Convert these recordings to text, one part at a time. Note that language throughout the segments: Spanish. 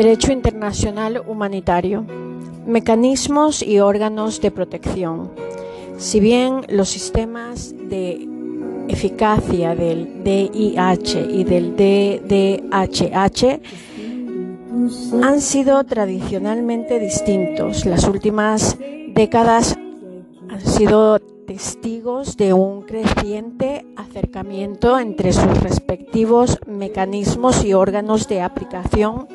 Derecho internacional humanitario. Mecanismos y órganos de protección. Si bien los sistemas de eficacia del DIH y del DDHH han sido tradicionalmente distintos. Las últimas décadas han sido testigos de un creciente acercamiento entre sus respectivos mecanismos y órganos de aplicación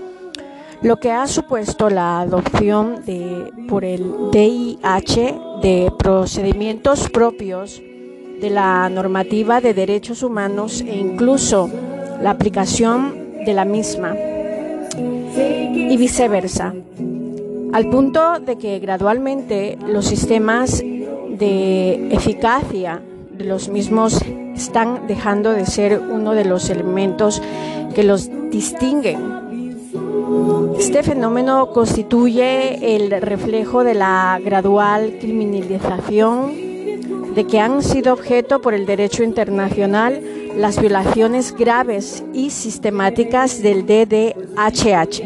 lo que ha supuesto la adopción de, por el DIH de procedimientos propios de la normativa de derechos humanos e incluso la aplicación de la misma. Y viceversa, al punto de que gradualmente los sistemas de eficacia de los mismos están dejando de ser uno de los elementos que los distinguen este fenómeno constituye el reflejo de la gradual criminalización de que han sido objeto por el derecho internacional las violaciones graves y sistemáticas del DDHH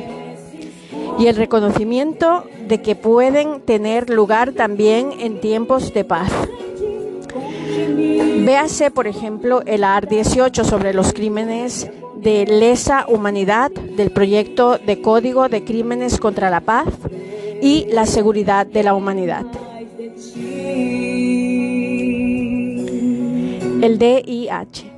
y el reconocimiento de que pueden tener lugar también en tiempos de paz. Véase, por ejemplo, el AR 18 sobre los crímenes de lesa humanidad del proyecto de Código de Crímenes contra la Paz y la Seguridad de la Humanidad. El DIH.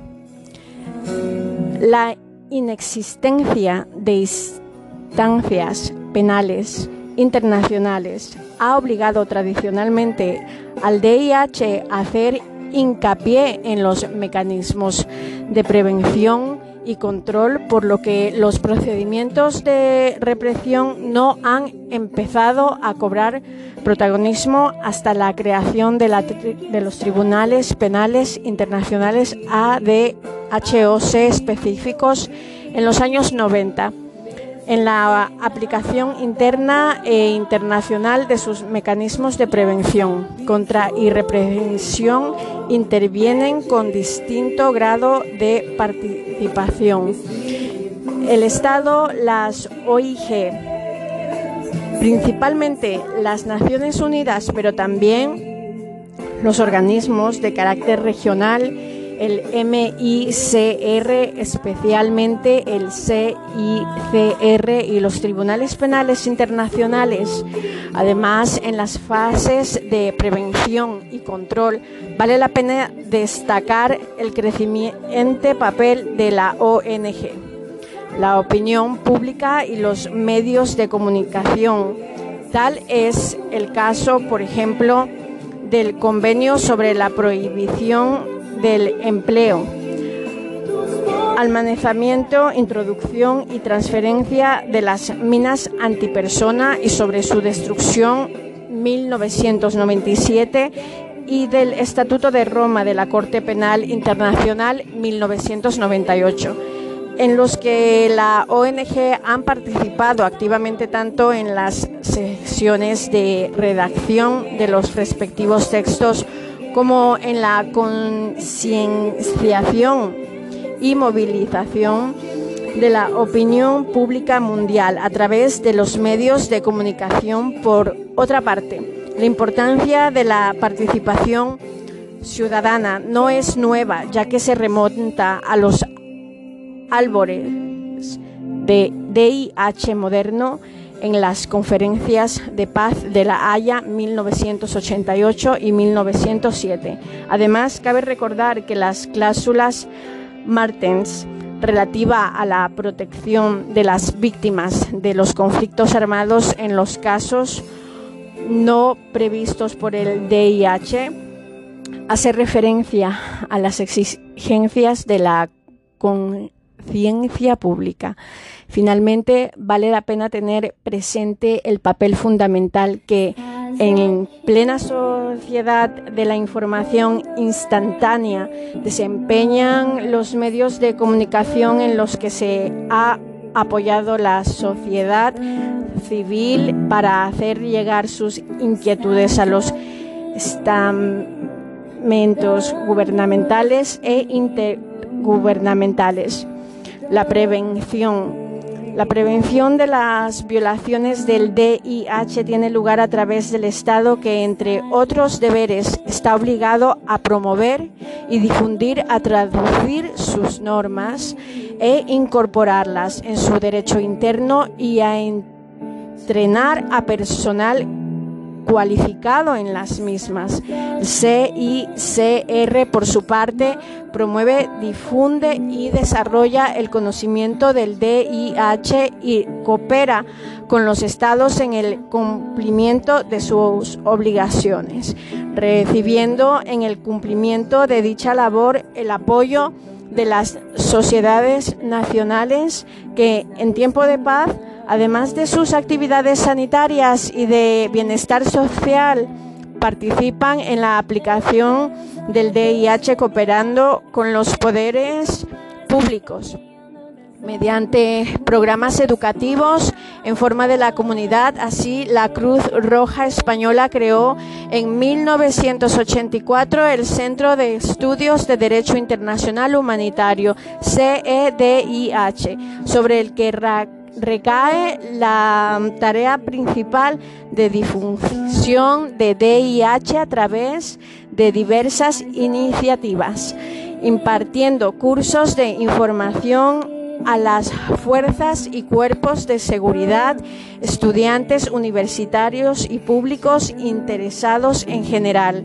La inexistencia de instancias penales internacionales ha obligado tradicionalmente al DIH a hacer hincapié en los mecanismos de prevención y control, por lo que los procedimientos de represión no han empezado a cobrar protagonismo hasta la creación de, de los tribunales penales internacionales ADHOC específicos en los años 90 en la aplicación interna e internacional de sus mecanismos de prevención contra y represión intervienen con distinto grado de participación. El Estado, las OIG, principalmente las Naciones Unidas, pero también los organismos de carácter regional, el MICR, especialmente el CICR y los tribunales penales internacionales. Además, en las fases de prevención y control, vale la pena destacar el creciente papel de la ONG, la opinión pública y los medios de comunicación. Tal es el caso, por ejemplo, del convenio sobre la prohibición del empleo, almacenamiento, introducción y transferencia de las minas antipersona y sobre su destrucción 1997 y del Estatuto de Roma de la Corte Penal Internacional 1998 en los que la ONG han participado activamente tanto en las sesiones de redacción de los respectivos textos como en la concienciación y movilización de la opinión pública mundial a través de los medios de comunicación. Por otra parte, la importancia de la participación ciudadana no es nueva, ya que se remonta a los árboles de DIH moderno en las conferencias de paz de La Haya 1988 y 1907. Además, cabe recordar que las cláusulas Martens relativa a la protección de las víctimas de los conflictos armados en los casos no previstos por el DIH hace referencia a las exigencias de la conciencia pública Finalmente, vale la pena tener presente el papel fundamental que en plena sociedad de la información instantánea desempeñan los medios de comunicación en los que se ha apoyado la sociedad civil para hacer llegar sus inquietudes a los estamentos gubernamentales e intergubernamentales. La prevención. La prevención de las violaciones del DIH tiene lugar a través del Estado que, entre otros deberes, está obligado a promover y difundir, a traducir sus normas e incorporarlas en su derecho interno y a entrenar a personal cualificado en las mismas. CICR, por su parte, promueve, difunde y desarrolla el conocimiento del DIH y coopera con los estados en el cumplimiento de sus obligaciones, recibiendo en el cumplimiento de dicha labor el apoyo de las sociedades nacionales que en tiempo de paz Además de sus actividades sanitarias y de bienestar social, participan en la aplicación del DIH cooperando con los poderes públicos mediante programas educativos en forma de la comunidad. Así, la Cruz Roja Española creó en 1984 el Centro de Estudios de Derecho Internacional Humanitario, CEDIH, sobre el que recae la tarea principal de difusión de DIH a través de diversas iniciativas, impartiendo cursos de información a las fuerzas y cuerpos de seguridad, estudiantes universitarios y públicos interesados en general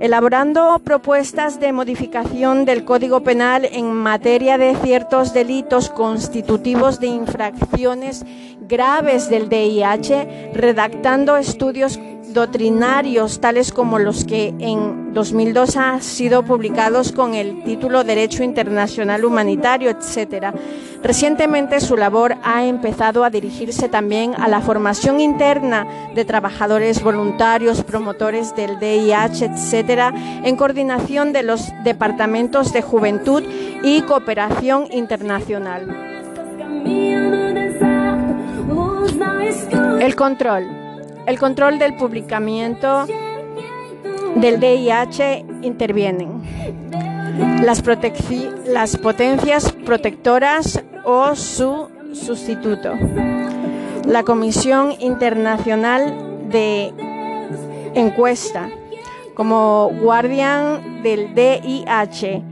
elaborando propuestas de modificación del Código Penal en materia de ciertos delitos constitutivos de infracciones graves del DIH, redactando estudios doctrinarios tales como los que en 2002 han sido publicados con el título Derecho Internacional Humanitario, etc. Recientemente su labor ha empezado a dirigirse también a la formación interna de trabajadores voluntarios, promotores del DIH, etc., en coordinación de los departamentos de juventud y cooperación internacional. El control. El control del publicamiento del DIH intervienen las, las potencias protectoras o su sustituto. La Comisión Internacional de Encuesta como guardián del DIH,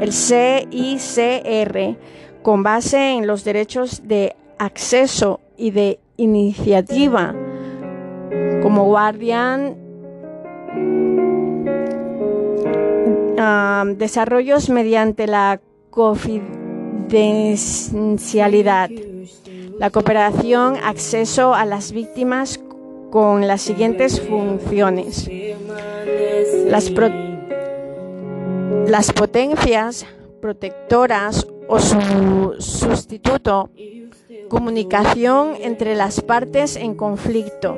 el CICR, con base en los derechos de acceso y de iniciativa como guardián desarrollos mediante la confidencialidad, la cooperación, acceso a las víctimas con las siguientes funciones. Las, las potencias protectoras o su sustituto, comunicación entre las partes en conflicto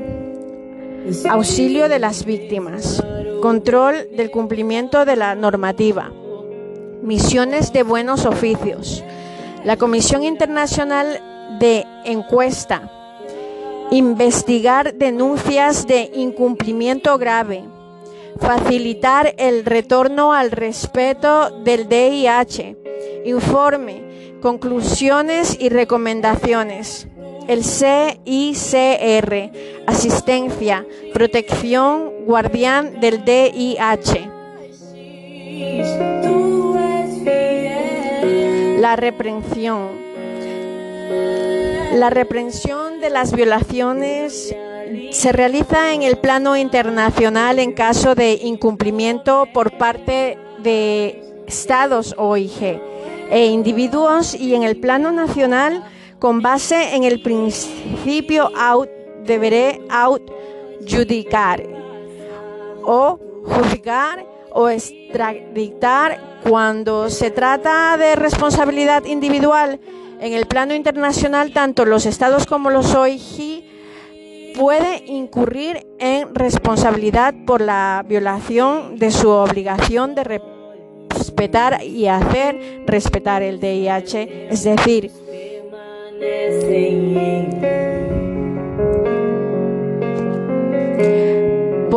auxilio de las víctimas, control del cumplimiento de la normativa, misiones de buenos oficios, la Comisión Internacional de Encuesta, investigar denuncias de incumplimiento grave, facilitar el retorno al respeto del DIH, informe, conclusiones y recomendaciones el CICR, asistencia, protección, guardián del DIH. La reprensión. La reprensión de las violaciones se realiza en el plano internacional en caso de incumplimiento por parte de estados OIG e individuos y en el plano nacional con base en el principio aut deberé aut judicar o juzgar o extraditar cuando se trata de responsabilidad individual. En el plano internacional tanto los estados como los OIG puede incurrir en responsabilidad por la violación de su obligación de respetar y hacer respetar el DIH, es decir,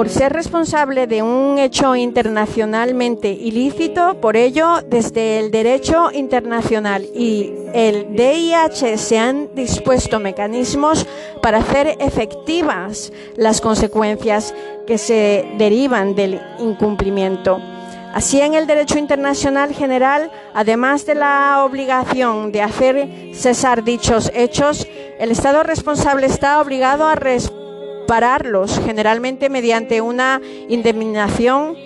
por ser responsable de un hecho internacionalmente ilícito. Por ello, desde el derecho internacional y el DIH se han dispuesto mecanismos para hacer efectivas las consecuencias que se derivan del incumplimiento. Así, en el derecho internacional general, además de la obligación de hacer cesar dichos hechos, el Estado responsable está obligado a repararlos, generalmente mediante una indemnización.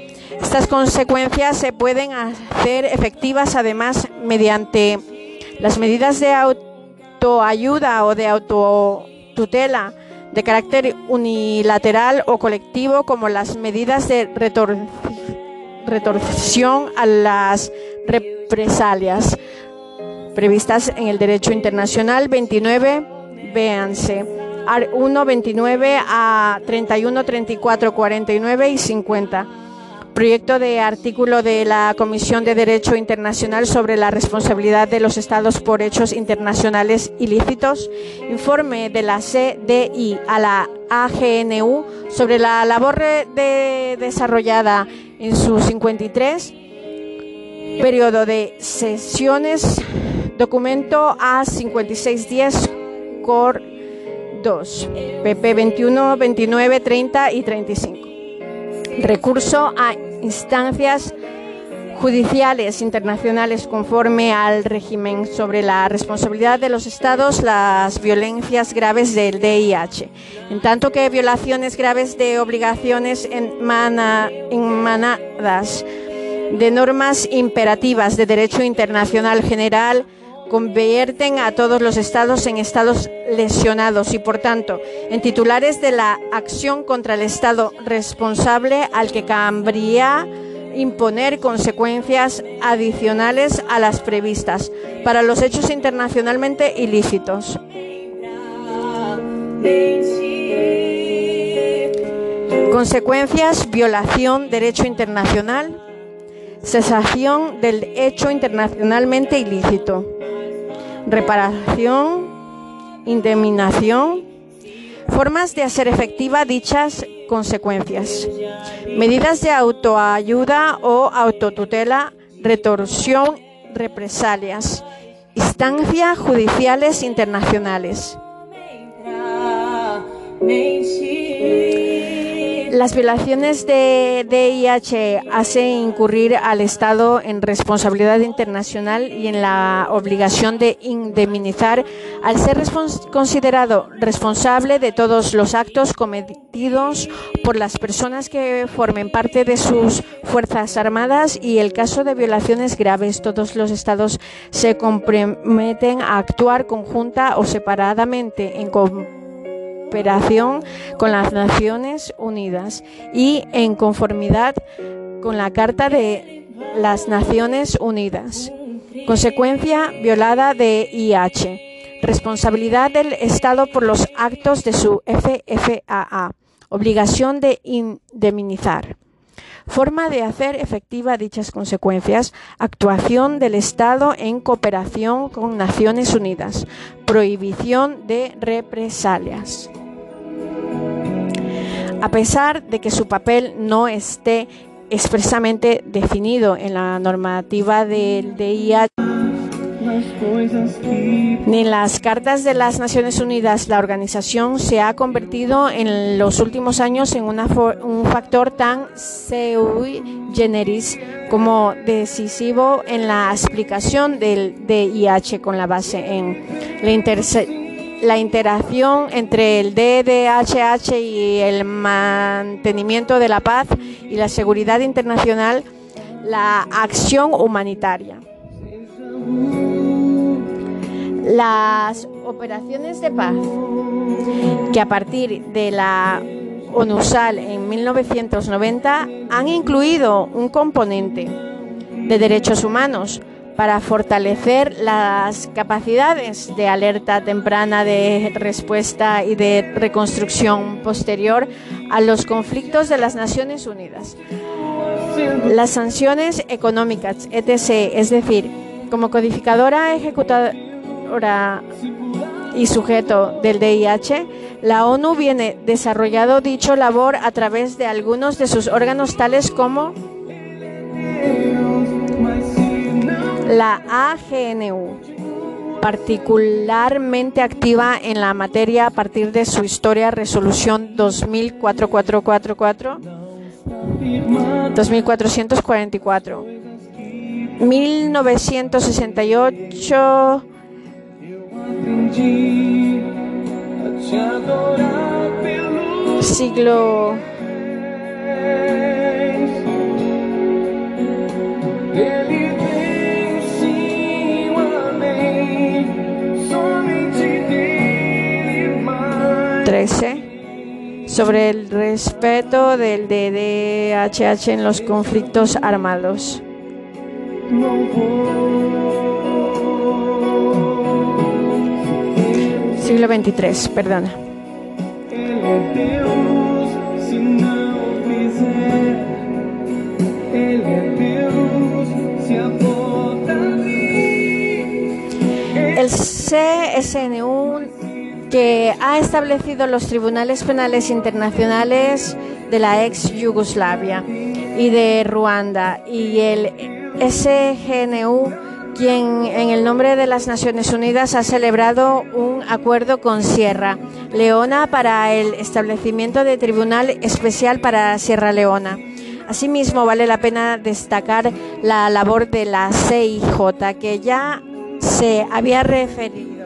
Estas consecuencias se pueden hacer efectivas además mediante las medidas de autoayuda o de autotutela de carácter unilateral o colectivo, como las medidas de retorsión a las represalias previstas en el derecho internacional 29 véanse 1, 29 a 31, 34, 49 y 50. Proyecto de artículo de la Comisión de Derecho Internacional sobre la responsabilidad de los Estados por hechos internacionales ilícitos. Informe de la CDI a la AGNU sobre la labor de desarrollada en su 53 periodo de sesiones. Documento A5610 COR 2, PP 21, 29, 30 y 35. Recurso a instancias judiciales internacionales conforme al régimen sobre la responsabilidad de los estados las violencias graves del DIH, en tanto que violaciones graves de obligaciones emanadas de normas imperativas de derecho internacional general convierten a todos los estados en estados lesionados y, por tanto, en titulares de la acción contra el estado responsable al que cabría imponer consecuencias adicionales a las previstas para los hechos internacionalmente ilícitos. Consecuencias, violación, derecho internacional, cesación del hecho internacionalmente ilícito reparación, indemnización, formas de hacer efectiva dichas consecuencias, medidas de autoayuda o autotutela, retorsión, represalias, instancias judiciales internacionales. Las violaciones de DIH hacen incurrir al Estado en responsabilidad internacional y en la obligación de indemnizar al ser considerado responsable de todos los actos cometidos por las personas que formen parte de sus Fuerzas Armadas y el caso de violaciones graves. Todos los Estados se comprometen a actuar conjunta o separadamente en cooperación con las Naciones Unidas y en conformidad con la Carta de las Naciones Unidas. Consecuencia violada de IH. Responsabilidad del Estado por los actos de su FFAA. Obligación de indemnizar. Forma de hacer efectiva dichas consecuencias. Actuación del Estado en cooperación con Naciones Unidas. Prohibición de represalias. A pesar de que su papel no esté expresamente definido en la normativa del DIH, ni en las cartas de las Naciones Unidas, la organización se ha convertido en los últimos años en un factor tan sui generis como decisivo en la explicación del DIH con la base en la, interacción entre el DDHH y el mantenimiento de la paz y la seguridad internacional, la acción humanitaria. Las operaciones de paz que a partir de la ONUSAL en 1990 han incluido un componente de derechos humanos para fortalecer las capacidades de alerta temprana, de respuesta y de reconstrucción posterior a los conflictos de las Naciones Unidas. Las sanciones económicas, etc., es decir, como codificadora ejecutadora y sujeto del DIH, La ONU viene desarrollado dicho labor a través de algunos de sus órganos tales como la AGNU, particularmente activa en la materia a partir de su historia Resolución 2444 2444 1968 siglo sobre el respeto del DDHH en los conflictos armados. Siglo XXIII, perdona. El CSNU que ha establecido los tribunales penales internacionales de la ex Yugoslavia y de Ruanda y el SGNU quien en el nombre de las Naciones Unidas ha celebrado un acuerdo con Sierra Leona para el establecimiento de tribunal especial para Sierra Leona. Asimismo, vale la pena destacar la labor de la CIJ, que ya se había referido.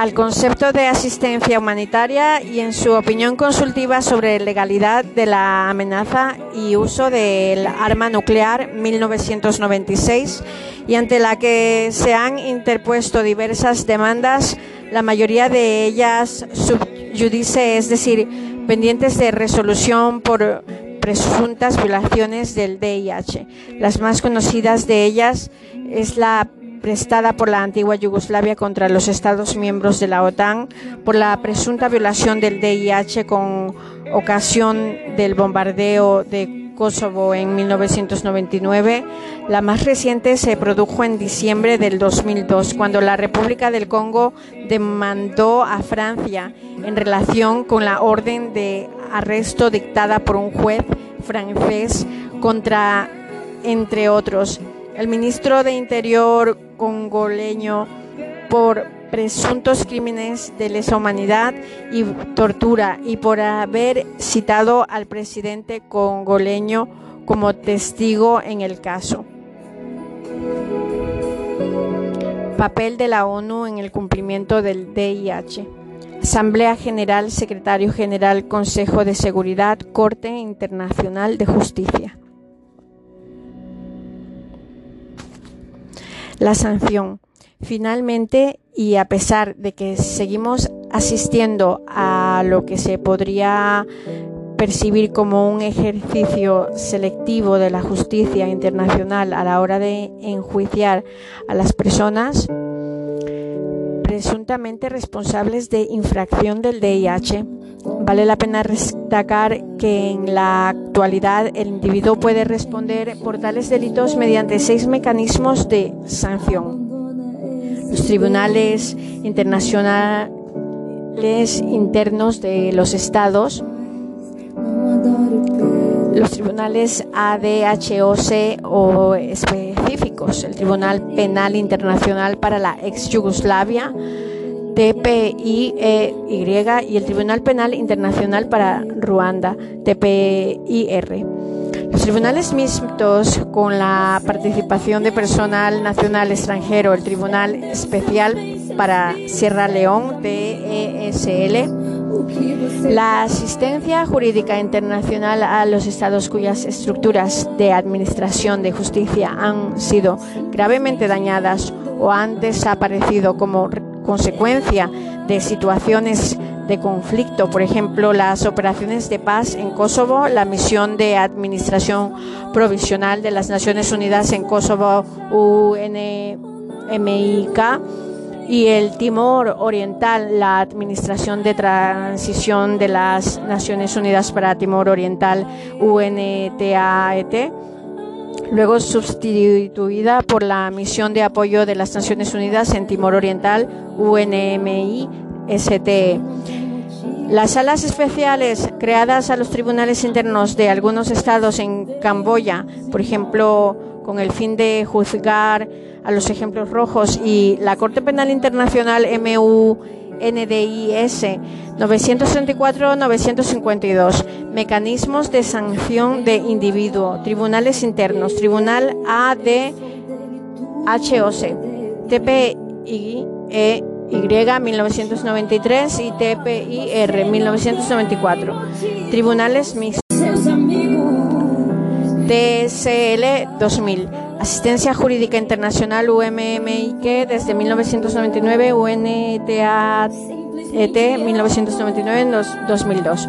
Al concepto de asistencia humanitaria y en su opinión consultiva sobre legalidad de la amenaza y uso del arma nuclear 1996 y ante la que se han interpuesto diversas demandas, la mayoría de ellas subjudice, es decir, pendientes de resolución por presuntas violaciones del DIH. Las más conocidas de ellas es la prestada por la antigua Yugoslavia contra los Estados miembros de la OTAN por la presunta violación del DIH con ocasión del bombardeo de Kosovo en 1999. La más reciente se produjo en diciembre del 2002, cuando la República del Congo demandó a Francia en relación con la orden de arresto dictada por un juez francés contra, entre otros, el ministro de Interior congoleño por presuntos crímenes de lesa humanidad y tortura y por haber citado al presidente congoleño como testigo en el caso. Papel de la ONU en el cumplimiento del DIH. Asamblea General, Secretario General, Consejo de Seguridad, Corte Internacional de Justicia. La sanción. Finalmente, y a pesar de que seguimos asistiendo a lo que se podría percibir como un ejercicio selectivo de la justicia internacional a la hora de enjuiciar a las personas presuntamente responsables de infracción del DIH, Vale la pena destacar que en la actualidad el individuo puede responder por tales delitos mediante seis mecanismos de sanción. Los tribunales internacionales internos de los estados, los tribunales ADHOC o específicos, el Tribunal Penal Internacional para la ex Yugoslavia, TPIY y el Tribunal Penal Internacional para Ruanda, TPIR. Los tribunales mixtos con la participación de personal nacional extranjero, el Tribunal Especial para Sierra León, TESL, la asistencia jurídica internacional a los estados cuyas estructuras de administración de justicia han sido gravemente dañadas o han desaparecido como consecuencia de situaciones de conflicto, por ejemplo, las operaciones de paz en Kosovo, la misión de administración provisional de las Naciones Unidas en Kosovo, UNSMIL, MIK y el Timor Oriental, la Administración de Transición de las Naciones Unidas para Timor Oriental, UNTAET, luego sustituida por la Misión de Apoyo de las Naciones Unidas en Timor Oriental, UNMI-STE. Las salas especiales creadas a los tribunales internos de algunos estados en Camboya, por ejemplo, con el fin de juzgar a los ejemplos rojos y la Corte Penal Internacional MU NDIS 934-952, mecanismos de sanción de individuo, tribunales internos, Tribunal ADHOC, TPI e y 1993 y TPIR 1994. Tribunales mixtos. TSL 2000. Asistencia Jurídica Internacional UMMIQ desde 1999, UNTAET 1999-2002,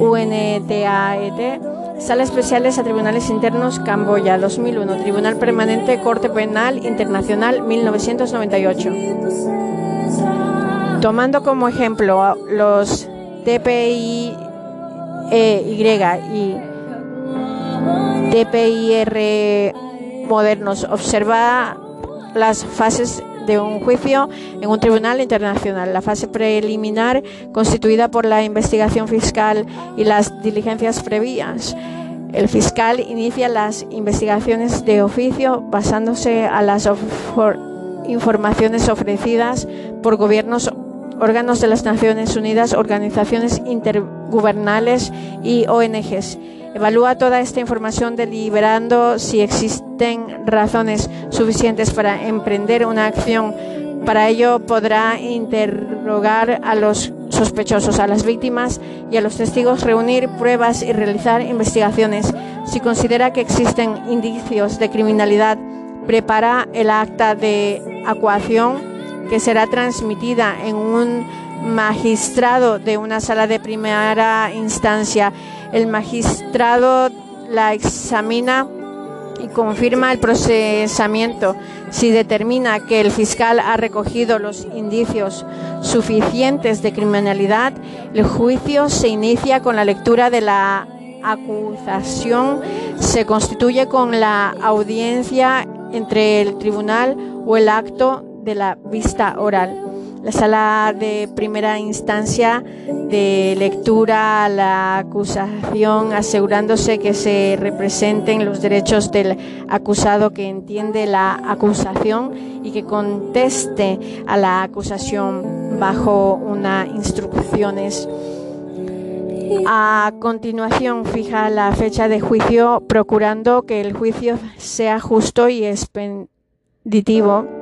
UNTAET, Sala Especiales a Tribunales Internos Camboya 2001, Tribunal Permanente Corte Penal Internacional 1998. Tomando como ejemplo los TPI e y TPIR modernos, observa las fases de un juicio en un tribunal internacional. La fase preliminar, constituida por la investigación fiscal y las diligencias previas. El fiscal inicia las investigaciones de oficio basándose a las informaciones ofrecidas por gobiernos órganos de las Naciones Unidas, organizaciones intergubernales y ONGs. Evalúa toda esta información deliberando si existen razones suficientes para emprender una acción. Para ello podrá interrogar a los sospechosos, a las víctimas y a los testigos, reunir pruebas y realizar investigaciones. Si considera que existen indicios de criminalidad, prepara el acta de acuación que será transmitida en un magistrado de una sala de primera instancia. El magistrado la examina y confirma el procesamiento. Si determina que el fiscal ha recogido los indicios suficientes de criminalidad, el juicio se inicia con la lectura de la acusación, se constituye con la audiencia entre el tribunal o el acto de la vista oral. La sala de primera instancia de lectura a la acusación, asegurándose que se representen los derechos del acusado que entiende la acusación y que conteste a la acusación bajo unas instrucciones. A continuación, fija la fecha de juicio, procurando que el juicio sea justo y expeditivo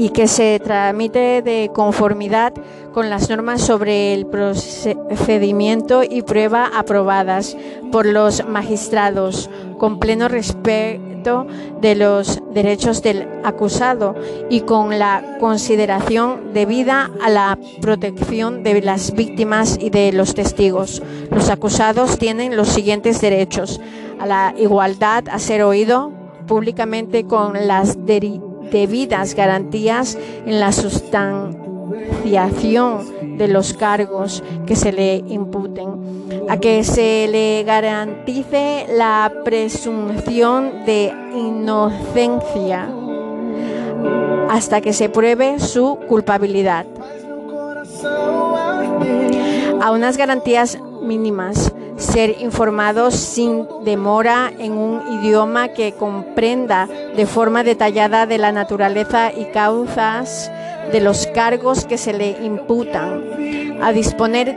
y que se tramite de conformidad con las normas sobre el procedimiento y prueba aprobadas por los magistrados, con pleno respeto de los derechos del acusado y con la consideración debida a la protección de las víctimas y de los testigos. Los acusados tienen los siguientes derechos a la igualdad, a ser oído públicamente con las debidas garantías en la sustanciación de los cargos que se le imputen, a que se le garantice la presunción de inocencia hasta que se pruebe su culpabilidad. A unas garantías mínimas ser informados sin demora en un idioma que comprenda de forma detallada de la naturaleza y causas de los cargos que se le imputan, a disponer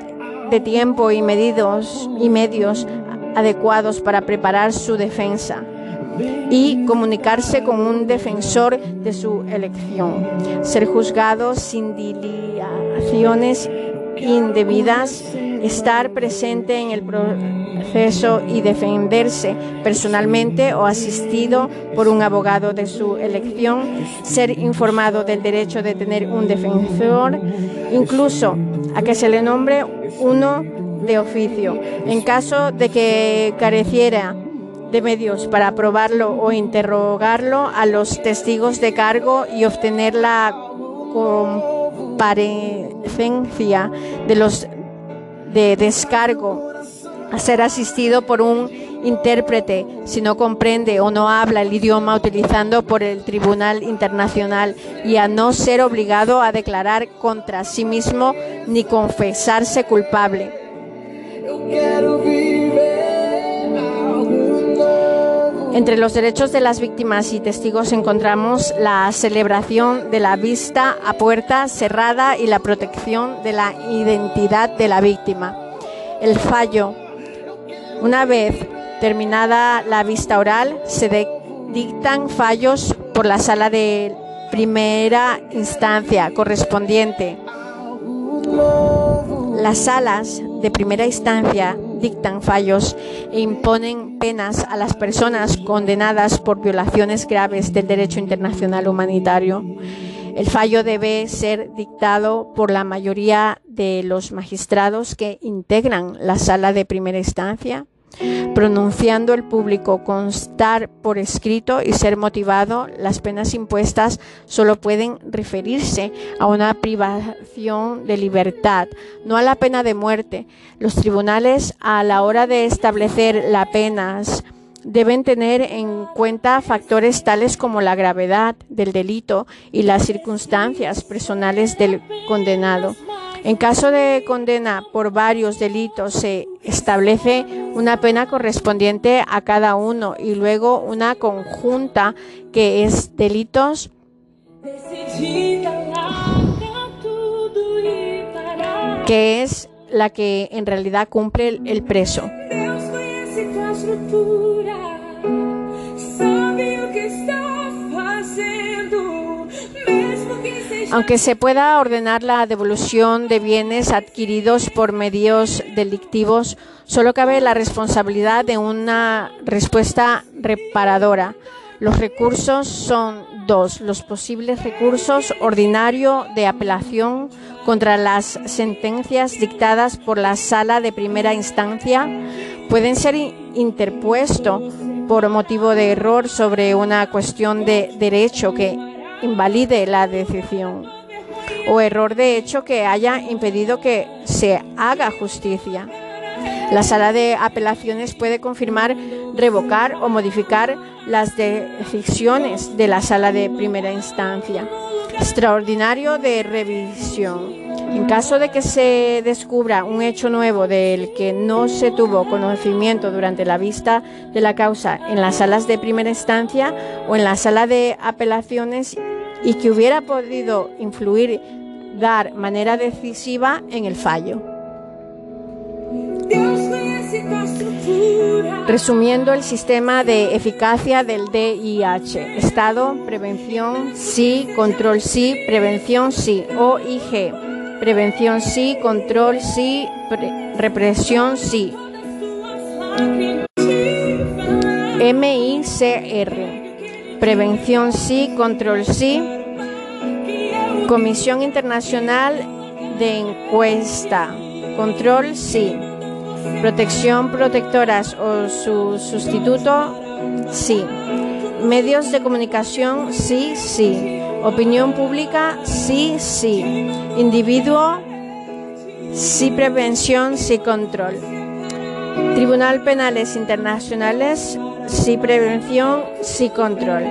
de tiempo y, medidos, y medios adecuados para preparar su defensa y comunicarse con un defensor de su elección, ser juzgados sin dilaciones indebidas, estar presente en el proceso y defenderse personalmente o asistido por un abogado de su elección, ser informado del derecho de tener un defensor, incluso a que se le nombre uno de oficio. En caso de que careciera de medios para aprobarlo o interrogarlo a los testigos de cargo y obtener la comparecencia de los de descargo a ser asistido por un intérprete si no comprende o no habla el idioma utilizando por el Tribunal Internacional y a no ser obligado a declarar contra sí mismo ni confesarse culpable. Entre los derechos de las víctimas y testigos encontramos la celebración de la vista a puerta cerrada y la protección de la identidad de la víctima. El fallo. Una vez terminada la vista oral, se dictan fallos por la sala de primera instancia correspondiente. Las salas de primera instancia dictan fallos e imponen penas a las personas condenadas por violaciones graves del derecho internacional humanitario. El fallo debe ser dictado por la mayoría de los magistrados que integran la sala de primera instancia pronunciando el público constar por escrito y ser motivado, las penas impuestas solo pueden referirse a una privación de libertad, no a la pena de muerte. Los tribunales, a la hora de establecer las penas, deben tener en cuenta factores tales como la gravedad del delito y las circunstancias personales del condenado. En caso de condena por varios delitos se establece una pena correspondiente a cada uno y luego una conjunta que es delitos que es la que en realidad cumple el preso. Aunque se pueda ordenar la devolución de bienes adquiridos por medios delictivos, solo cabe la responsabilidad de una respuesta reparadora. Los recursos son dos. Los posibles recursos ordinario de apelación contra las sentencias dictadas por la sala de primera instancia pueden ser interpuestos por motivo de error sobre una cuestión de derecho que invalide la decisión o error de hecho que haya impedido que se haga justicia. La sala de apelaciones puede confirmar, revocar o modificar las decisiones de la sala de primera instancia. Extraordinario de revisión. En caso de que se descubra un hecho nuevo del que no se tuvo conocimiento durante la vista de la causa en las salas de primera instancia o en la sala de apelaciones y que hubiera podido influir, dar manera decisiva en el fallo. Resumiendo el sistema de eficacia del DIH, Estado, prevención, sí, control, sí, prevención, sí, OIG, prevención, sí, control, sí, represión, sí. MICR, Prevención sí, control sí. Comisión Internacional de Encuesta. Control sí. Protección protectoras o su sustituto sí. Medios de comunicación sí, sí. Opinión pública sí, sí. Individuo sí prevención, sí control. Tribunal Penales Internacionales sí prevención, sí control.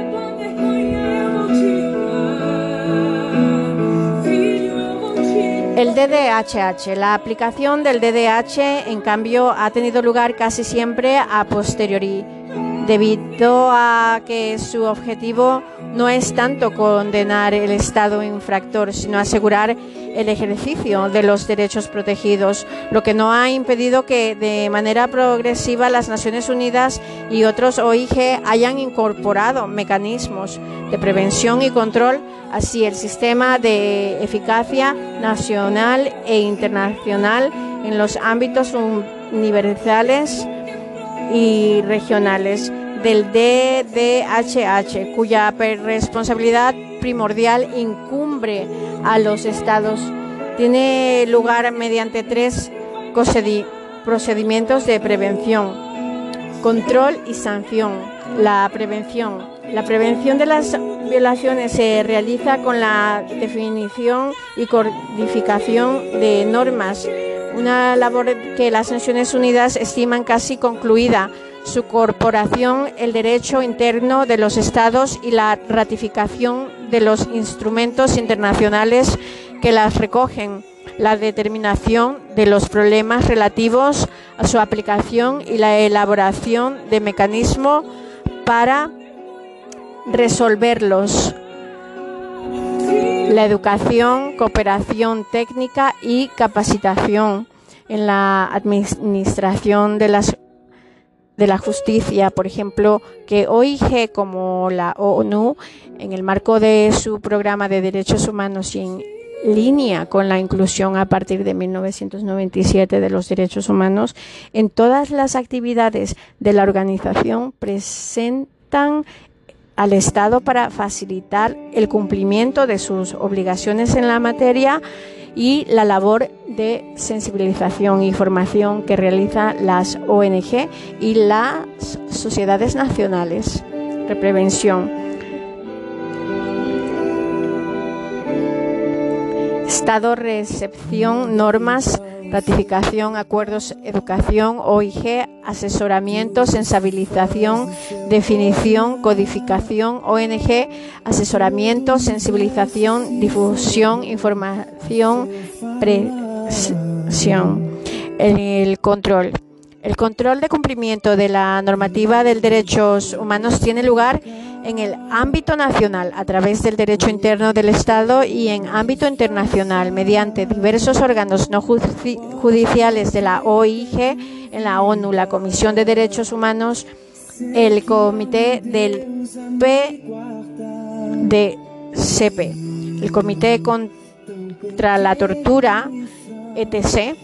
El DDHH. La aplicación del DDH, en cambio, ha tenido lugar casi siempre a posteriori, debido a que su objetivo no es tanto condenar el Estado infractor, sino asegurar el ejercicio de los derechos protegidos, lo que no ha impedido que de manera progresiva las Naciones Unidas y otros OIG hayan incorporado mecanismos de prevención y control, así el sistema de eficacia nacional e internacional en los ámbitos universales y regionales del DDHH, cuya responsabilidad primordial incumbre a los estados. Tiene lugar mediante tres procedimientos de prevención. Control y sanción. La prevención. La prevención de las violaciones se realiza con la definición y codificación de normas, una labor que las Naciones Unidas estiman casi concluida. Su corporación, el derecho interno de los estados y la ratificación de los instrumentos internacionales que las recogen la determinación de los problemas relativos a su aplicación y la elaboración de mecanismos para resolverlos. La educación, cooperación técnica y capacitación en la administración de las de la justicia, por ejemplo, que OIG como la ONU, en el marco de su programa de derechos humanos y en línea con la inclusión a partir de 1997 de los derechos humanos, en todas las actividades de la organización presentan al Estado para facilitar el cumplimiento de sus obligaciones en la materia y la labor de sensibilización y formación que realizan las ONG y las sociedades nacionales de prevención. Estado, recepción, normas, ratificación, acuerdos, educación, OIG, asesoramiento, sensibilización, definición, codificación, ONG, asesoramiento, sensibilización, difusión, información, presión. El control. El control de cumplimiento de la normativa de derechos humanos tiene lugar en el ámbito nacional a través del derecho interno del Estado y en ámbito internacional mediante diversos órganos no judiciales de la OIG, en la ONU, la Comisión de Derechos Humanos, el Comité del PDCP, el Comité contra la Tortura, etc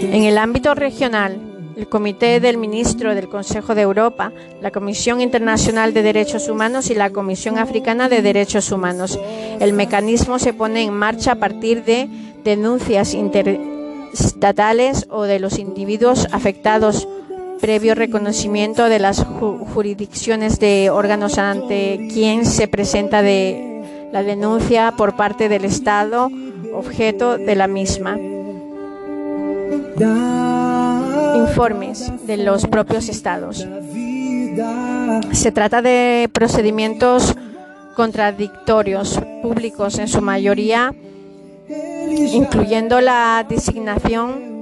en el ámbito regional, el Comité del Ministro del Consejo de Europa, la Comisión Internacional de Derechos Humanos y la Comisión Africana de Derechos Humanos. El mecanismo se pone en marcha a partir de denuncias interestatales o de los individuos afectados previo reconocimiento de las jurisdicciones de órganos ante quien se presenta de la denuncia por parte del Estado objeto de la misma informes de los propios estados. Se trata de procedimientos contradictorios públicos en su mayoría, incluyendo la designación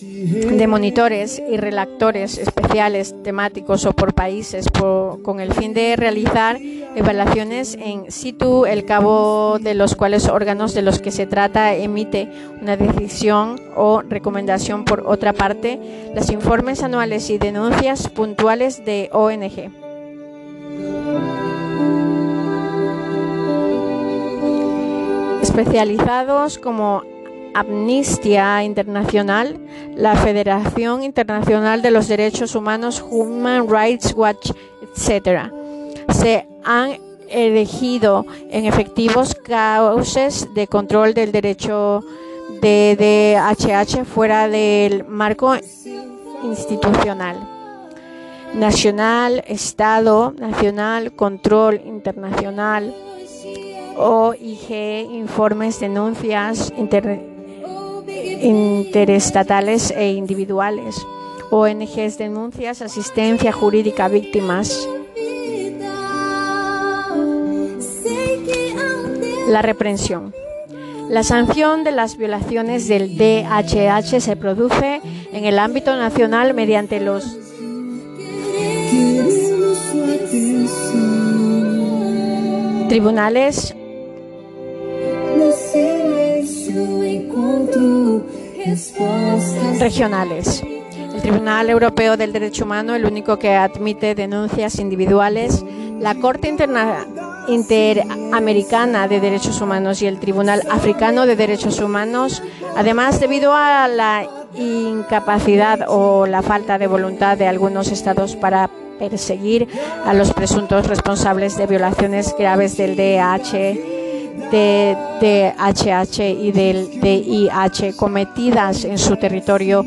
de monitores y relactores especiales temáticos o por países con el fin de realizar evaluaciones en situ, el cabo de los cuales órganos de los que se trata emite una decisión o recomendación por otra parte, los informes anuales y denuncias puntuales de ONG. Especializados como Amnistía Internacional, la Federación Internacional de los Derechos Humanos, Human Rights Watch, etc. Se han elegido en efectivos causas de control del derecho de DHH fuera del marco institucional. Nacional, Estado, Nacional, Control Internacional, OIG, informes, denuncias, inter interestatales e individuales, ONGs, denuncias, asistencia jurídica a víctimas. La reprensión. La sanción de las violaciones del DHH se produce en el ámbito nacional mediante los tribunales regionales. El Tribunal Europeo del Derecho Humano, el único que admite denuncias individuales, la Corte Interamericana de Derechos Humanos y el Tribunal Africano de Derechos Humanos, además debido a la incapacidad o la falta de voluntad de algunos estados para perseguir a los presuntos responsables de violaciones graves del DH de DHH y del DIH cometidas en su territorio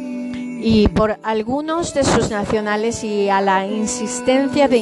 y por algunos de sus nacionales y a la insistencia de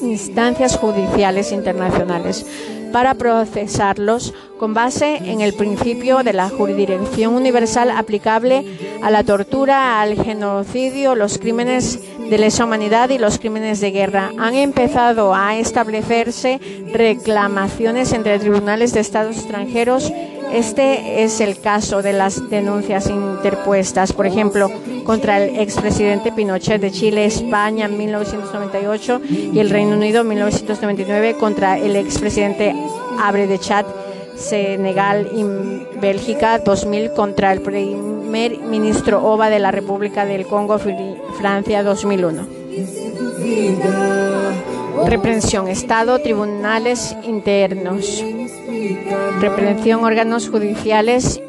instancias judiciales internacionales para procesarlos con base en el principio de la jurisdicción universal aplicable a la tortura, al genocidio, los crímenes de lesa humanidad y los crímenes de guerra. Han empezado a establecerse reclamaciones entre tribunales de estados extranjeros. Este es el caso de las denuncias interpuestas, por ejemplo, contra el expresidente Pinochet de Chile, España en 1998 y el Reino Unido en 1999 contra el expresidente Abre de Chad, Senegal y Bélgica 2000 contra el primer ministro Oba de la República del Congo, Francia 2001. Reprensión, Estado, tribunales internos. Reprensión, órganos judiciales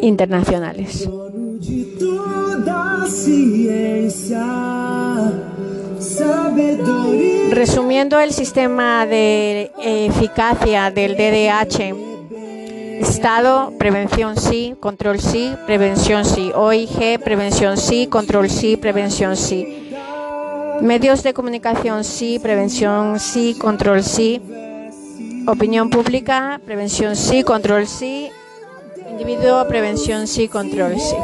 internacionales. Resumiendo el sistema de eficacia del DDH, Estado, prevención sí, control sí, prevención sí, OIG, prevención sí, control sí, prevención sí. Medios de comunicación sí, prevención sí, control sí. Opinión pública, prevención sí, control sí. Individuo, prevención sí, control sí.